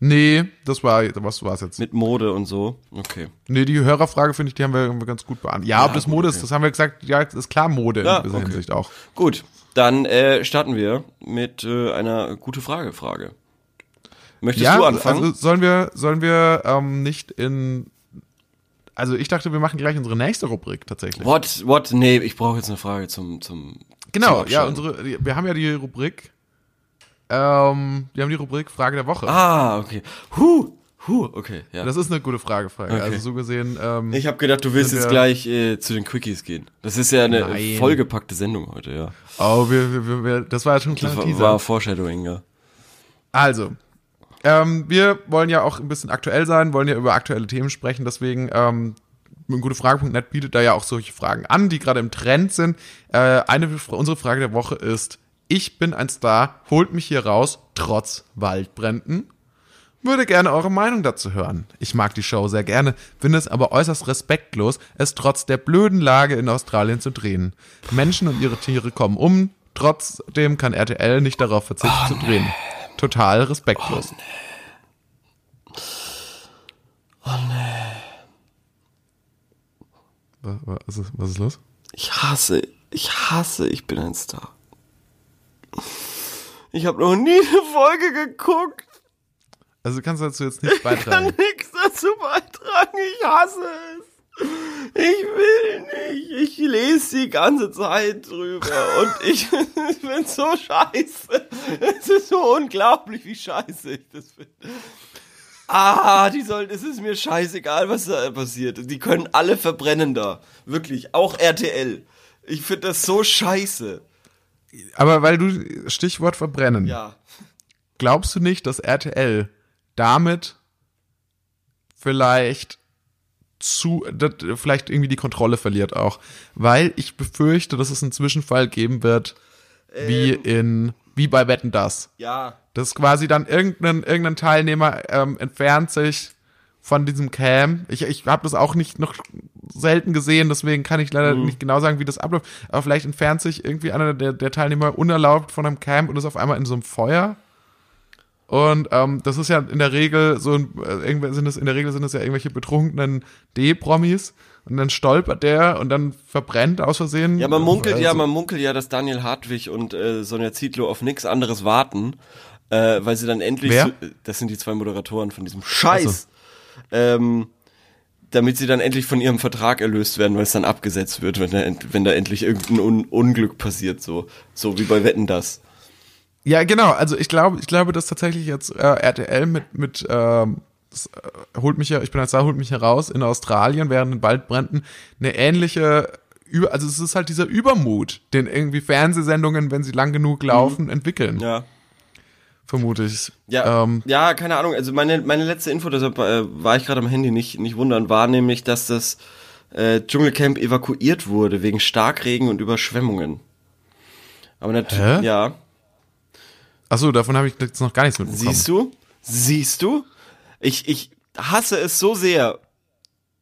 Nee, das war, was war's jetzt? Mit Mode und so. Okay. Nee, die Hörerfrage finde ich, die haben wir irgendwie ganz gut beantwortet. Ja, ob das Mode okay. ist, das haben wir gesagt, ja, das ist klar Mode Ja, in gewisser okay. Hinsicht auch. Gut. Dann äh, starten wir mit äh, einer gute Frage Frage. Möchtest ja, du anfangen? also sollen wir, sollen wir ähm, nicht in, also ich dachte, wir machen gleich unsere nächste Rubrik tatsächlich. what, what? Nee, ich brauche jetzt eine Frage zum, zum Genau, zum ja, unsere, wir haben ja die Rubrik, ähm, wir haben die Rubrik Frage der Woche. Ah, okay. Huh, huh, okay, ja. Das ist eine gute Frage, Frage. Okay. Also so gesehen, ähm, Ich habe gedacht, du willst jetzt gleich äh, zu den Quickies gehen. Das ist ja eine Nein. vollgepackte Sendung heute, ja. oh, wir, wir, wir, das war ja schon ein Das war, war Foreshadowing, ja. Also, ähm, wir wollen ja auch ein bisschen aktuell sein, wollen ja über aktuelle Themen sprechen, deswegen ähm, gutefrage.net bietet da ja auch solche Fragen an, die gerade im Trend sind. Äh, eine unsere Frage der Woche ist: Ich bin ein Star, holt mich hier raus, trotz Waldbränden. Würde gerne eure Meinung dazu hören. Ich mag die Show sehr gerne, finde es aber äußerst respektlos, es trotz der blöden Lage in Australien zu drehen. Menschen und ihre Tiere kommen um, trotzdem kann RTL nicht darauf verzichten zu drehen. Total respektlos. Wa- wa- Was ist, was ist los? Ich hasse, ich hasse, ich bin ein Star. Ich habe noch nie eine Folge geguckt. Also kannst du dazu jetzt nichts Ich kann beitragen. nichts dazu beitragen. Ich hasse es. Ich will nicht. Ich lese die ganze Zeit drüber und ich, ich (laughs) bin so scheiße. Es ist so unglaublich, wie scheiße ich das finde. Ah, die sollen, es ist mir scheißegal, was da passiert. Die können alle verbrennen da. Wirklich, auch RTL. Ich finde das so scheiße. Aber weil du Stichwort verbrennen. Ja. Glaubst du nicht, dass RTL damit vielleicht zu, vielleicht irgendwie die Kontrolle verliert auch? Weil ich befürchte, dass es einen Zwischenfall geben wird, wie in, wie bei Wetten das. Ja. Das quasi dann irgendein, irgendein Teilnehmer ähm, entfernt sich von diesem Cam. Ich, ich habe das auch nicht noch selten gesehen, deswegen kann ich leider nicht genau sagen, wie das abläuft. Aber vielleicht entfernt sich irgendwie einer der, der Teilnehmer unerlaubt von einem Camp und ist auf einmal in so einem Feuer. Und ähm, das ist ja in der Regel so, ein- äh, sind es in der Regel sind es ja irgendwelche betrunkenen D-Promis und dann stolpert der und dann verbrennt aus Versehen. Ja, man munkelt ja, Also- man munkelt ja, dass Daniel Hartwig und äh, Sonja Zietlow auf nichts anderes warten, äh, weil sie dann endlich, Wer? so, das sind die zwei Moderatoren von diesem Scheiß, ähm, damit sie dann endlich von ihrem Vertrag erlöst werden, weil es dann abgesetzt wird, wenn da, wenn da endlich irgendein Un Unglück passiert, so, so wie bei Wetten das. Ja, genau. Also ich glaube, ich glaube, dass tatsächlich jetzt äh, RTL mit mit ähm, das, äh, holt mich ja, ich bin als da holt mich heraus in Australien während den Waldbränden eine ähnliche über, also es ist halt dieser Übermut, den irgendwie Fernsehsendungen, wenn sie lang genug laufen, entwickeln, Ja. Vermute ich. Ja, Ähm, ja, keine Ahnung. Also meine, meine letzte Info, deshalb äh, war ich gerade am Handy, nicht, nicht wundern, war nämlich, dass das äh, Dschungelcamp evakuiert wurde wegen Starkregen und Überschwemmungen. Aber natürlich, ja. Achso, davon habe ich jetzt noch gar nichts mitbekommen. Siehst du? Siehst du? Ich, ich hasse es so sehr.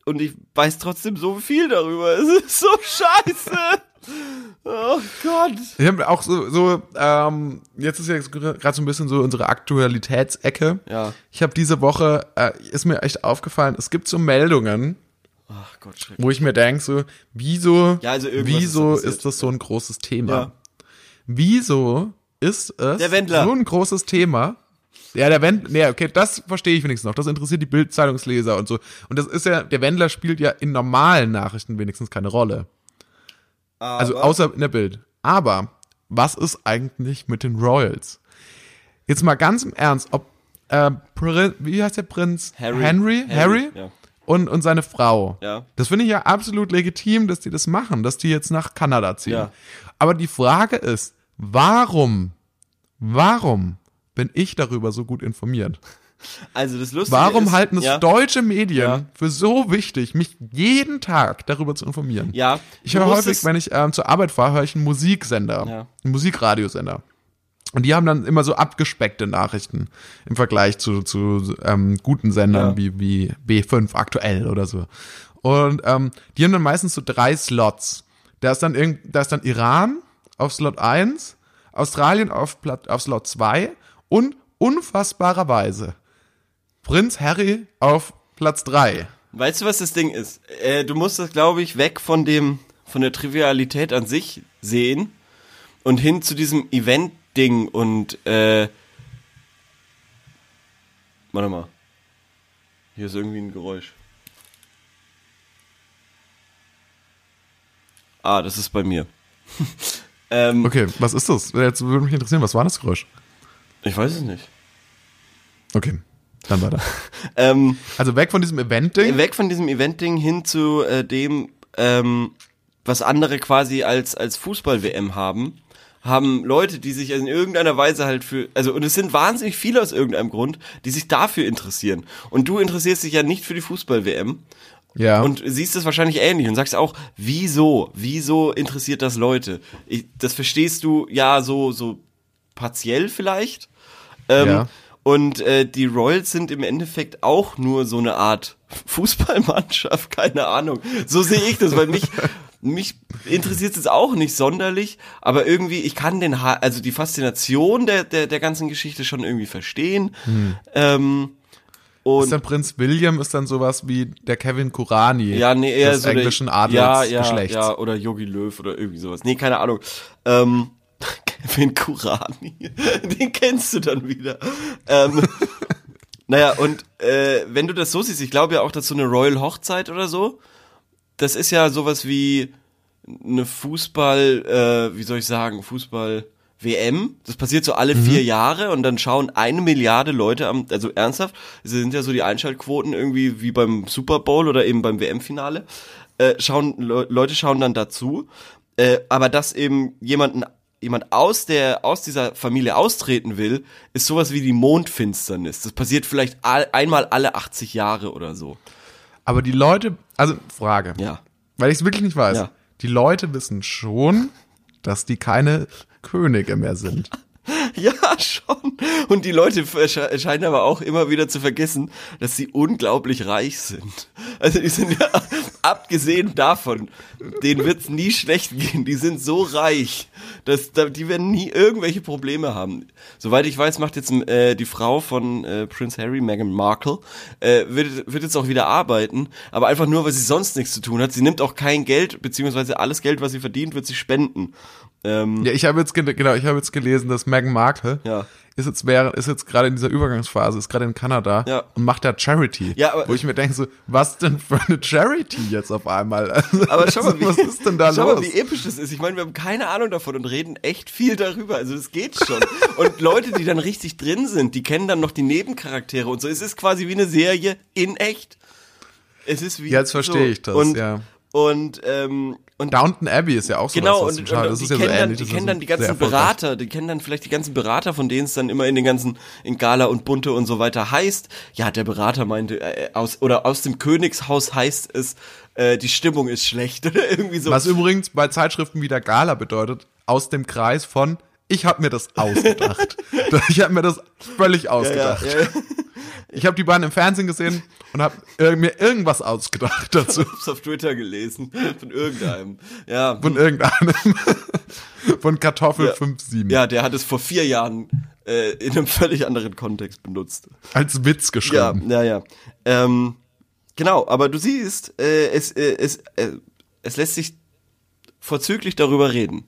Und ich weiß trotzdem so viel darüber. (laughs) Es ist so scheiße. Oh Gott. Ich habe auch so, so ähm, jetzt ist ja gerade so ein bisschen so unsere Aktualitätsecke. Ja. Ich habe diese Woche, äh, ist mir echt aufgefallen, es gibt so Meldungen, Ach Gott, schrecklich. wo ich mir denke, so, wieso, Ja, also wieso ist ist, das so ein großes Thema? Ja. Wieso ist es so ein großes Thema? Ja, der Wendler, nee, okay, das verstehe ich wenigstens noch. Das interessiert die Bildzeitungsleser und so. Und das ist ja, der Wendler spielt ja in normalen Nachrichten wenigstens keine Rolle. Also außer in der Bild. Aber was ist eigentlich mit den Royals? Jetzt mal ganz im Ernst, ob äh, wie heißt der Prinz? Harry. Henry? Harry? Ja. Und, und seine Frau. Ja. Das finde ich ja absolut legitim, dass die das machen, dass die jetzt nach Kanada ziehen. Ja. Aber die Frage ist, warum, warum bin ich darüber so gut informiert? Also das Lustige Warum ist, halten es ja, deutsche Medien Ja. für so wichtig, mich jeden Tag darüber zu informieren? Ja. Ich höre häufig, wenn ich ähm, zur Arbeit fahre, höre ich einen Musiksender, Ja. einen Musikradiosender. Und die haben dann immer so abgespeckte Nachrichten im Vergleich zu, zu ähm, guten Sendern wie, wie B5 aktuell oder so. Und ähm, die haben dann meistens so drei Slots. Da ist dann irgend, da ist dann Iran auf Slot 1, Australien auf, Plat- auf Slot 2 und unfassbarerweise Prinz Harry auf Platz 3. Weißt du, was das Ding ist? Äh, du musst das, glaube ich, weg von dem, von der Trivialität an sich sehen und hin zu diesem Event-Ding und, äh, warte mal. Hier ist irgendwie ein Geräusch. Ah, das ist bei mir. (laughs) ähm, Okay, was ist das? Jetzt würde mich interessieren, was war das Geräusch? Ich weiß es nicht. Okay, dann weiter. (laughs) Ähm, Also weg von diesem Event-Ding. weg von diesem Event-Ding hin zu äh, dem, ähm, was andere quasi als, als Fußball-WM haben, haben Leute, die sich in irgendeiner Weise halt für, also und es sind wahnsinnig viele aus irgendeinem Grund, die sich dafür interessieren. Und du interessierst dich ja nicht für die Fußball-WM Ja. und siehst es wahrscheinlich ähnlich und sagst auch, wieso, wieso interessiert das Leute? Ich, das verstehst du ja so, so partiell vielleicht. Ähm, Ja. Und äh, die Royals sind im Endeffekt auch nur so eine Art (laughs) Fußballmannschaft, keine Ahnung. So sehe ich das, weil mich, (laughs) mich interessiert es auch nicht sonderlich, aber irgendwie, ich kann den, ha also die Faszination der, der, der ganzen Geschichte schon irgendwie verstehen. Ähm, und ist dann Prinz William ist dann sowas wie der Kevin Kurani Ja, nee, eher des so der- englischen ja, ja, Adelsgeschlechts. ja, oder Yogi Löw oder irgendwie sowas. Nee, keine Ahnung. Ähm, (laughs) Kevin Kurani, den kennst du dann wieder. Ähm, (laughs) naja, und äh, wenn du das so siehst, ich glaube ja auch, dass so eine Royal Hochzeit oder so, das ist ja sowas wie eine Fußball, äh, wie soll ich sagen, Fußball WM. Das passiert so alle vier Jahre und dann schauen eine Milliarde Leute am, also ernsthaft, es sind ja so die Einschaltquoten irgendwie wie beim Super Bowl oder eben beim WM-Finale. Äh, schauen, Le Leute schauen dann dazu. Äh, aber dass eben jemanden jemand aus der aus dieser Familie austreten will, ist sowas wie die Mondfinsternis. Das passiert vielleicht all, einmal alle 80 Jahre oder so. Aber die Leute, also Frage, Ja. weil ich es wirklich nicht weiß. Ja. Die Leute wissen schon, dass die keine Könige mehr sind. (laughs) Ja, schon. Und die Leute sche- scheinen aber auch immer wieder zu vergessen, dass sie unglaublich reich sind. Also die sind ja, (laughs) abgesehen davon, denen wird's nie schlecht gehen. Die sind so reich, dass da- die werden nie irgendwelche Probleme haben. Soweit ich weiß, macht jetzt äh, die Frau von äh, Prince Harry, Meghan Markle, äh, wird, wird jetzt auch wieder arbeiten, aber einfach nur, weil sie sonst nichts zu tun hat. Sie nimmt auch kein Geld, beziehungsweise alles Geld, was sie verdient, wird sie spenden. Ähm, Ja, ich habe jetzt genau, ich habe jetzt gelesen, dass Meghan Markle Ja. ist jetzt wäre ist jetzt gerade in dieser Übergangsphase, ist gerade in Kanada Ja. und macht da Charity. Ja, aber- wo ich mir denke so, was denn für eine Charity jetzt auf einmal? (laughs) Also, Aber schau mal, wie, was ist denn da schau los? mal, wie episch das ist. Ich meine, wir haben keine Ahnung davon und reden echt viel darüber. Also das geht schon. und Leute, die dann richtig drin sind, die kennen dann noch die Nebencharaktere und so. Es ist quasi wie eine Serie in echt. Es ist wie Jetzt verstehe ich das, und, ja. Und ähm, Und- Downton Abbey ist ja auch so Genau, und, total- und, das die ist ja so kennen, dann, ähnlich. die kennen dann die ganzen. Berater, die kennen dann vielleicht die ganzen Berater, von denen es dann immer in den ganzen, in Gala und Bunte und so weiter heißt. Ja, der Berater meinte, äh, aus, oder aus dem Königshaus heißt es, äh, die Stimmung ist schlecht (laughs) oder irgendwie so. Was übrigens bei Zeitschriften wie der Gala bedeutet, aus dem Kreis von ich habe mir das ausgedacht. (laughs) ich habe mir das völlig ausgedacht. ja, ja. Ich habe die beiden im Fernsehen gesehen und habe mir irgendwas ausgedacht dazu. (laughs) hab's auf Twitter gelesen, von irgendeinem. Ja, Von irgendeinem. (laughs) Von Kartoffel Ja. 57. ja, der hat es vor vier Jahren äh, in einem völlig anderen Kontext benutzt. Als Witz geschrieben. ja, ja. Ähm, genau, aber du siehst, äh, es, äh, es, äh, es lässt sich vorzüglich darüber reden.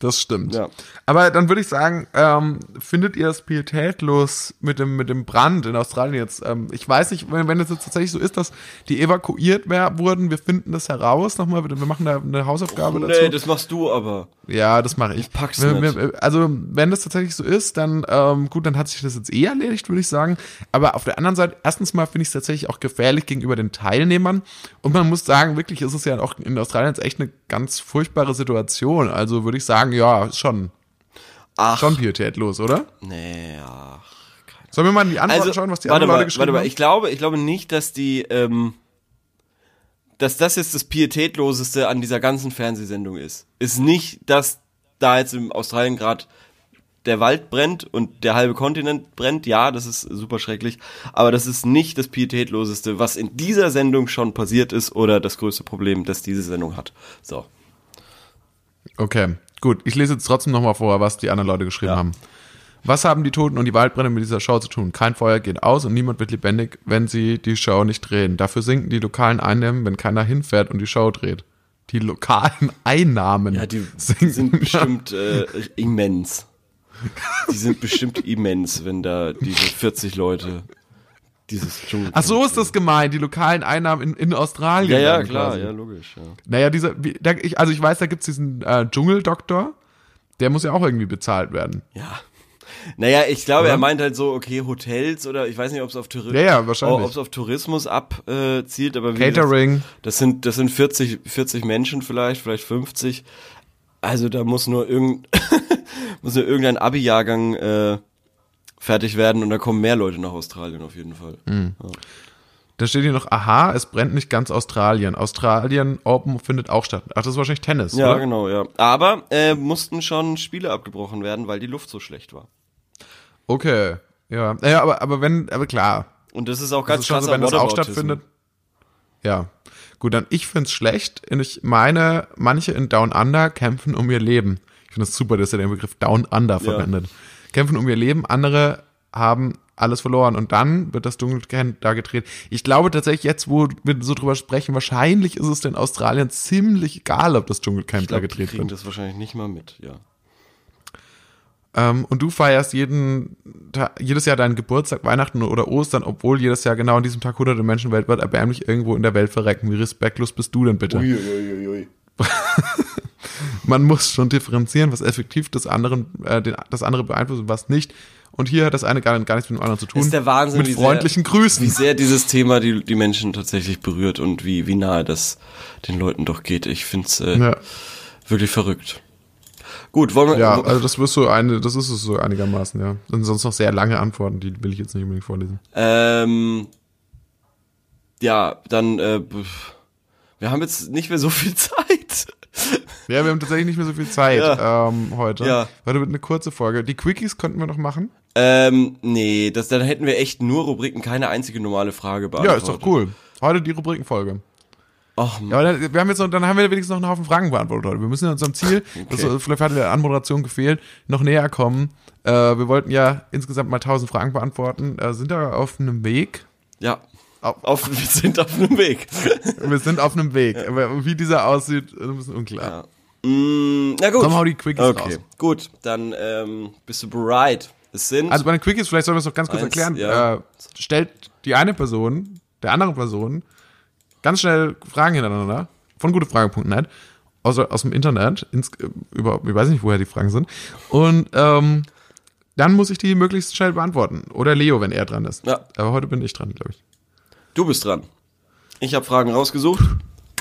Das stimmt. Ja. Aber dann würde ich sagen, ähm, findet ihr es pietätlos mit dem, mit dem Brand in Australien jetzt? Ähm, ich weiß nicht, wenn, wenn es jetzt tatsächlich so ist, dass die evakuiert wurden, wir finden das heraus nochmal, wir wir machen da eine Hausaufgabe dazu. Nee, das machst du aber. Ja, das mache ich. Ich pack's Wir- nicht. wir- Also, wenn das tatsächlich so ist, dann, ähm, gut, dann hat sich das jetzt eh erledigt, würde ich sagen. Aber auf der anderen Seite, erstens mal finde ich es tatsächlich auch gefährlich gegenüber den Teilnehmern. Und man muss sagen, wirklich ist es ja auch in Australien jetzt echt eine ganz furchtbare Situation. Also würde ich sagen, ja, schon, Ach, schon pietätlos, oder? nee, ach. Sollen wir mal in die Antworten Also, schauen, was die anderen mal, Leute geschrieben warte mal, haben? ich glaube, ich glaube nicht, dass die, ähm, dass das jetzt das pietätloseste an dieser ganzen Fernsehsendung ist. Ist nicht, dass da jetzt im Australien gerade der Wald brennt und der halbe Kontinent brennt. Ja, das ist super schrecklich. Aber das ist nicht das pietätloseste, was in dieser Sendung schon passiert ist oder das größte Problem, das diese Sendung hat. So. Okay, gut. Ich lese jetzt trotzdem nochmal vor, was die anderen Leute geschrieben Ja. haben. Was haben die Toten und die Waldbrände mit dieser Show zu tun? Kein Feuer geht aus und niemand wird lebendig, wenn sie die Show nicht drehen. Dafür sinken die lokalen Einnahmen, wenn keiner hinfährt und die Show dreht. Die lokalen (laughs) Einnahmen Ja, die sinken. sind bestimmt äh, immens. Die sind bestimmt immens, wenn da diese 40 Leute dieses Dschungel. Ach so ist das gemeint, die lokalen Einnahmen in, in Australien. Ja, ja, klar, quasi. ja, logisch. Ja. Naja, dieser, wie, da, ich, also ich weiß, da gibt's diesen äh, Dschungeldoktor, der muss ja auch irgendwie bezahlt werden. ja. Naja, ich glaube, Oder? er meint halt so, okay, Hotels oder ich weiß nicht, ob es auf Tourismus, Ja, ja, wahrscheinlich. ob es auf Tourismus abzielt, aber wie Catering. gesagt, das sind, das sind 40, 40 Menschen vielleicht, vielleicht 50. Also da muss nur irgend, (laughs) muss nur irgendein Abi-Jahrgang äh, fertig werden und da kommen mehr Leute nach Australien auf jeden Fall. Mhm. Da steht hier noch, aha, es brennt nicht ganz Australien. Australien Open findet auch statt. Ach, das ist wahrscheinlich Tennis, Ja, oder? genau, ja. Aber äh, mussten schon Spiele abgebrochen werden, weil die Luft so schlecht war. Okay, ja. Naja, aber, aber wenn, aber klar. Und das ist auch ganz schon so, wenn das auch stattfindet. Ja. Gut, dann ich find's schlecht. Ich meine, manche in Down Under kämpfen um ihr Leben. Ich finde das super, dass er den Begriff Down Under verwendet. Kämpfen um ihr Leben, andere haben alles verloren. Und dann wird das Dunkelcamp da gedreht. Ich glaube tatsächlich, jetzt, wo wir so drüber sprechen, wahrscheinlich ist es in Australien ziemlich egal, ob das Dschungelcamp Ich da die gedreht kriegen wird. das wahrscheinlich nicht mal mit, ja. Ähm, und du feierst jeden jedes Jahr deinen Geburtstag, Weihnachten oder Ostern, obwohl jedes Jahr genau an diesem Tag hunderte Menschen weltweit erbärmlich irgendwo in der Welt verrecken. Wie respektlos bist du denn bitte? Uiuiuiui. (laughs) Man muss schon differenzieren, was effektiv das, anderen, äh, den, das andere beeinflusst und was nicht. Und hier hat das eine gar, gar nichts mit dem anderen zu tun. Ist der Wahnsinn, Mit freundlichen sehr, Grüßen. Wie sehr dieses Thema die, die Menschen tatsächlich berührt und wie, wie nahe das den Leuten doch geht. Ich find's äh, ja, wirklich verrückt. Gut, wollen wir. ja, also das wirst so eine, das ist es so einigermaßen, ja. Sind sonst noch sehr lange Antworten, die will ich jetzt nicht unbedingt vorlesen. ähm, ja, dann, äh, wir haben jetzt nicht mehr so viel (laughs) Zeit. (laughs) Ja, wir haben tatsächlich nicht mehr so viel Zeit Ja. ähm, heute. Ja. Heute wird eine kurze Folge. Die Quickies könnten wir noch machen. Ähm, nee, das, dann hätten wir echt nur Rubriken, keine einzige normale Frage Ja, beantwortet. ist doch cool. Heute die Rubrikenfolge. Ach, Ja, aber dann, wir haben jetzt noch, dann haben wir wenigstens noch einen Haufen Fragen beantwortet heute. Wir müssen unserem Ziel, (laughs) das, Okay. vielleicht hat der Anmoderation gefehlt, noch näher kommen. Äh, wir wollten ja insgesamt mal 1000 Fragen beantworten. Äh, sind da auf einem Weg. ja. Auf- Auf, wir sind auf einem Weg. (laughs) Wir sind auf einem Weg. Aber wie dieser aussieht, ist ein bisschen unklar. Ja. Mm, na gut. Komm, hau die Quickies Okay, raus. gut. Dann ähm, bist du bereit. Es sind. Also bei den Quickies, vielleicht sollen wir es noch ganz kurz Eins, erklären. ja. Äh, stellt die eine Person der anderen Person ganz schnell Fragen hintereinander von gutefrage.net aus, aus dem Internet, ins, äh, über, ich weiß nicht, woher die Fragen sind. Und ähm, dann muss ich die möglichst schnell beantworten. Oder Leo, wenn er dran ist. Ja. Aber heute bin ich dran, glaube ich. Du bist dran. Ich habe Fragen rausgesucht.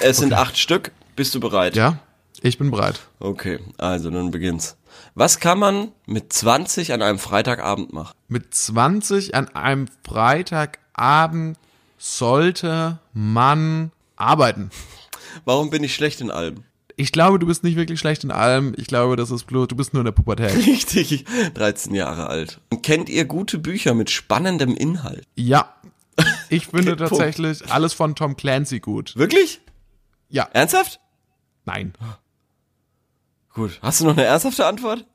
Es sind acht Stück. Bist du bereit? Ja, ich bin bereit. Okay, also dann beginnt's. Was kann man mit 20 an einem Freitagabend machen? Mit 20 an einem Freitagabend sollte man arbeiten. Warum bin ich schlecht in allem? Ich glaube, du bist nicht wirklich schlecht in allem. Ich glaube, das ist bloß, du bist nur in der Pubertät. (laughs) Richtig, 13 Jahre alt. Kennt ihr gute Bücher mit spannendem Inhalt? Ja. Ich finde Okay, tatsächlich alles von Tom Clancy gut. Wirklich? Ja. Ernsthaft? Nein. Gut. Hast du noch eine ernsthafte Antwort?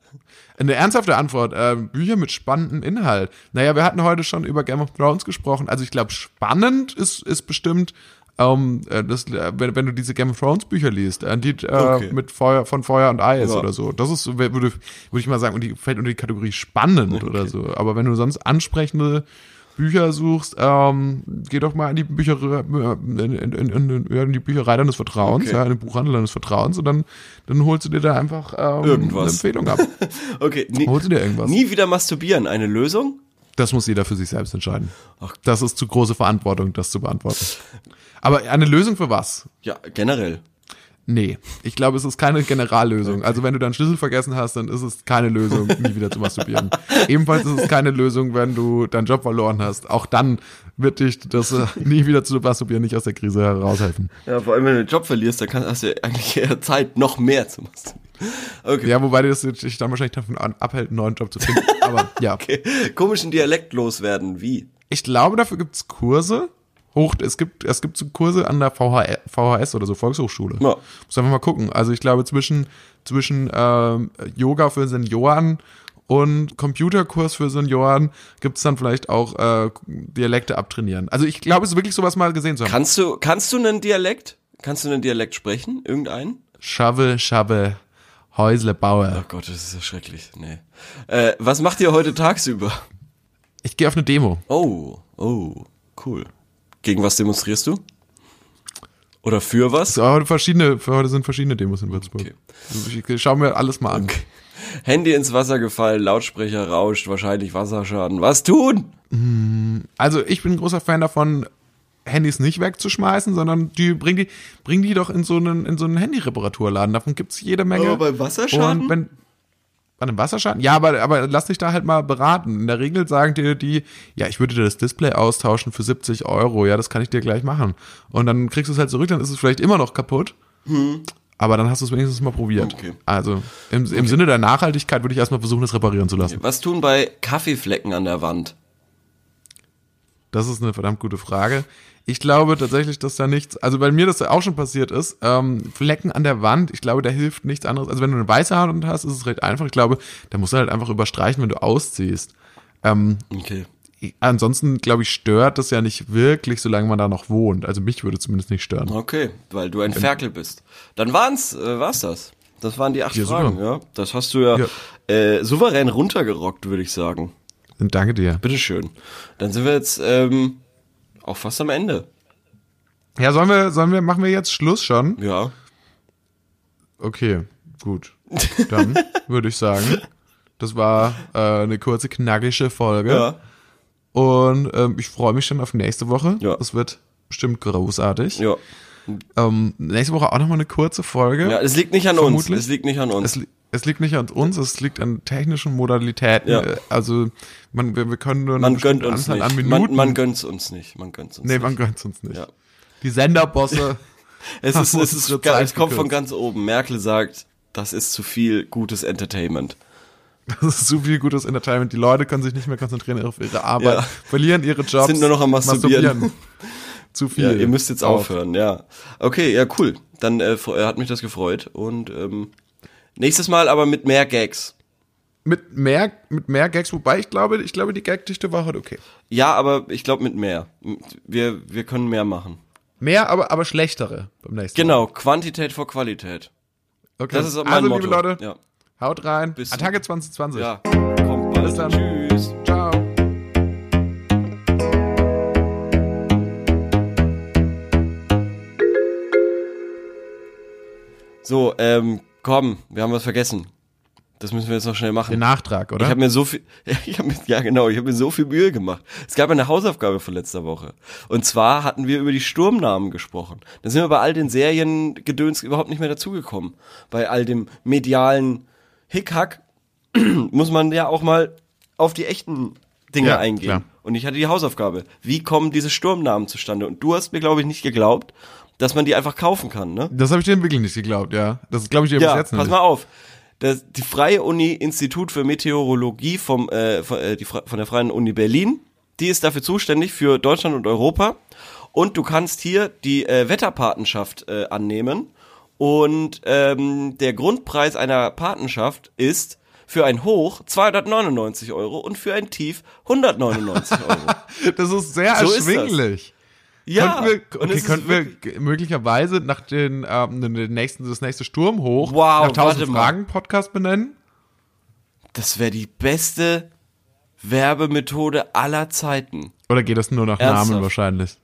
Eine ernsthafte Antwort. Ähm, Bücher mit spannendem Inhalt. Naja, wir hatten heute schon über Game of Thrones gesprochen. Also ich glaube, spannend ist, ist bestimmt, ähm, äh, das, äh, wenn, wenn du diese Game of Thrones Bücher liest, äh, die äh, Okay. mit Feuer, von Feuer und Eis Ja. oder so. Das ist, würde, würde ich mal sagen, und die fällt unter die Kategorie spannend oder so. Aber wenn du sonst ansprechende Bücher suchst, ähm, geh doch mal in die Bücherei, in, in, in, in, die Bücherei deines Vertrauens, Okay. ja, in den Buchhandel deines Vertrauens und dann, dann holst du dir da einfach ähm, Irgendwas. eine Empfehlung ab. (laughs) Okay. Nie, Holst du dir irgendwas? nie wieder masturbieren. Eine Lösung? Das muss jeder für sich selbst entscheiden. Ach. Das ist zu große Verantwortung, das zu beantworten. Aber eine Lösung für was? Ja, generell. Nee. Ich glaube, es ist keine Generallösung. Also wenn du deinen Schlüssel vergessen hast, dann ist es keine Lösung, nie wieder zu masturbieren. (laughs) Ebenfalls ist es keine Lösung, wenn du deinen Job verloren hast. Auch dann wird dich das äh, nie wieder zu masturbieren nicht aus der Krise heraushelfen. Ja, vor allem, wenn du den Job verlierst, dann hast du ja eigentlich eher Zeit, noch mehr zu masturbieren. Okay. Ja, wobei das dich dann wahrscheinlich davon abhält, einen neuen Job zu finden. Aber ja. (laughs) okay. Komischen Dialekt loswerden. Wie? Ich glaube, dafür gibt's Kurse. Hoch, es gibt, es gibt so Kurse an der VH, VHS oder so, Volkshochschule. Ja. Muss einfach mal gucken. Also ich glaube, zwischen, zwischen ähm, Yoga für Senioren und Computerkurs für Senioren gibt's dann vielleicht auch äh, Dialekte abtrainieren. Also ich glaube, es ist wirklich sowas mal gesehen zu haben. Kannst du, kannst du einen Dialekt? Kannst du einen Dialekt sprechen? Irgendeinen? Schave, Schave, Häusle, Baue. Oh Gott, das ist ja schrecklich. Nee. Äh, was macht ihr heute tagsüber? Ich gehe auf eine Demo. Oh, oh, cool. Gegen was demonstrierst du? Oder für was? So, heute verschiedene, für heute sind verschiedene Demos in Würzburg. Okay. Also ich schaue mir alles mal an. Handy ins Wasser gefallen, Lautsprecher rauscht, wahrscheinlich Wasserschaden. Was tun? Also ich bin ein großer Fan davon, Handys nicht wegzuschmeißen, sondern die bring die bring die doch in so einen in so einen Handy-Reparaturladen. Davon gibt's jede Menge. Aber bei Wasserschaden? Und wenn bei einem Wasserschaden? Ja, aber aber lass dich da halt mal beraten. In der Regel sagen dir die, ja, ich würde dir das Display austauschen für 70 Euro. Ja, das kann ich dir gleich machen. Und dann kriegst du es halt zurück, dann ist es vielleicht immer noch kaputt. Aber dann hast du es wenigstens mal probiert. Okay. Also im, im Sinne der Nachhaltigkeit würde ich erstmal versuchen, das reparieren zu lassen. Was tun bei Kaffeeflecken an der Wand? Das ist eine verdammt gute Frage. Ich glaube tatsächlich, dass da nichts, also bei mir das ja auch schon passiert ist, ähm, Flecken an der Wand, ich glaube, da hilft nichts anderes. Also wenn du eine weiße Haut hast, ist es recht einfach. Ich glaube, da musst du halt einfach überstreichen, wenn du ausziehst. Ähm, Okay. ansonsten, glaube ich, stört das ja nicht wirklich, solange man da noch wohnt. Also mich würde zumindest nicht stören. Okay, weil du ein Ferkel bist. Dann waren's, äh, war's das. Das waren die acht Ja, super. Fragen, ja. Das hast du ja, Äh, souverän runtergerockt, würde ich sagen. Und danke dir. Bitteschön. Dann sind wir jetzt ähm, auch fast am Ende. Ja, sollen wir, sollen wir, machen wir jetzt Schluss schon? Ja. Okay, gut. Dann (laughs) würde ich sagen, das war äh, eine kurze, knackige Folge. Ja. Und ähm, ich freue mich schon auf nächste Woche. Ja. Das wird bestimmt großartig. Ja. Ähm, nächste Woche auch nochmal eine kurze Folge. Ja, es liegt nicht an uns. Vermutlich. Es liegt nicht an uns. Es, li es liegt nicht an uns, es liegt an technischen Modalitäten. Ja. Also man, wir, wir können nur man gönnt uns Anzahl an nicht. Minuten. Man, man gönnt's uns nicht. Man gönnt's uns nee, nicht. man gönnt uns nicht. Ja. Die Senderbosse. (laughs) Es, ist, (laughs) es, ist, es kommt von gekürzt. ganz oben. Merkel sagt, das ist zu viel gutes Entertainment. (laughs) Das ist so viel gutes Entertainment. Die Leute können sich nicht mehr konzentrieren auf ihre Arbeit, Ja. verlieren ihre Jobs. Sind nur noch am Masturbieren. Zu viel. Ja, ihr müsst jetzt Auf. aufhören, ja. Okay, ja, cool. Dann äh, hat mich das gefreut. Und ähm, nächstes Mal aber mit mehr Gags. Mit mehr, mit mehr Gags, wobei ich glaube, ich glaube, die Gagdichte war heute okay. Ja, aber ich glaube mit mehr. Wir, wir können mehr machen. Mehr, aber, aber schlechtere beim nächsten Mal. Genau, Quantität vor Qualität. Okay. Das ist mein also, Motto. liebe Leute, Ja. haut rein. Bis- Attacke 2020. ja, kommt bald. Bis dann. Tschüss. Ciao. So, ähm, komm, wir haben was vergessen. Das müssen wir jetzt noch schnell machen. Den Nachtrag, oder? Ich habe mir so viel, (laughs) ich hab mir, ja genau, ich habe mir so viel Mühe gemacht. Es gab eine Hausaufgabe von letzter Woche. Und zwar hatten wir über die Sturmnamen gesprochen. Da sind wir bei all den Seriengedöns überhaupt nicht mehr dazugekommen. Bei all dem medialen Hickhack (clears throat) muss man ja auch mal auf die echten Dinge Ja, eingehen. klar. Und ich hatte die Hausaufgabe. Wie kommen diese Sturmnamen zustande? Und du hast mir, glaube ich, nicht geglaubt, dass man die einfach kaufen kann, ne? das habe ich dir wirklich nicht geglaubt, ja. Das glaube ich dir Ja, bis jetzt pass nicht. mal auf. Das, die Freie Uni Institut für Meteorologie vom, äh, von, äh, die, von der Freien Uni Berlin, die ist dafür zuständig für Deutschland und Europa. Und du kannst hier die äh, Wetterpatenschaft äh, annehmen. Und ähm, der Grundpreis einer Patenschaft ist für ein Hoch 299 Euro und für ein Tief 199 Euro. (laughs) Das ist sehr So ist erschwinglich. Ja, könnten wir, okay, könnten wir möglicherweise nach den, ähm, den nächsten, das nächste Sturm hoch Wow, nach 1000 warte mal. Fragen Podcast benennen? das wäre die beste Werbemethode aller Zeiten. Oder geht das nur nach Ernsthaft? Namen wahrscheinlich?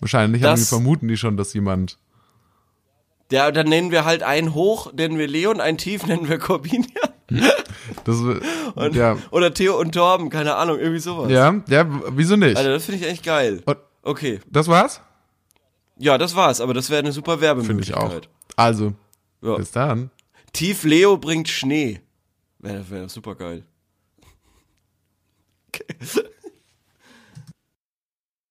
Wahrscheinlich haben die Das- vermuten die schon, dass jemand. Ja, dann nennen wir halt einen hoch, nennen wir Leon, einen tief (laughs) nennen wir Corbinia. Das, Und, ja, Oder Theo und Torben, keine Ahnung, irgendwie sowas. ja, ja, wieso nicht? Alter, das finde ich echt geil. Und Okay, das war's? ja, das war's, aber das wäre eine super Finde ich Werbemöglichkeit. auch. Also, Ja. bis dann. Tief Leo bringt Schnee. Wäre wär super geil. (laughs) Okay.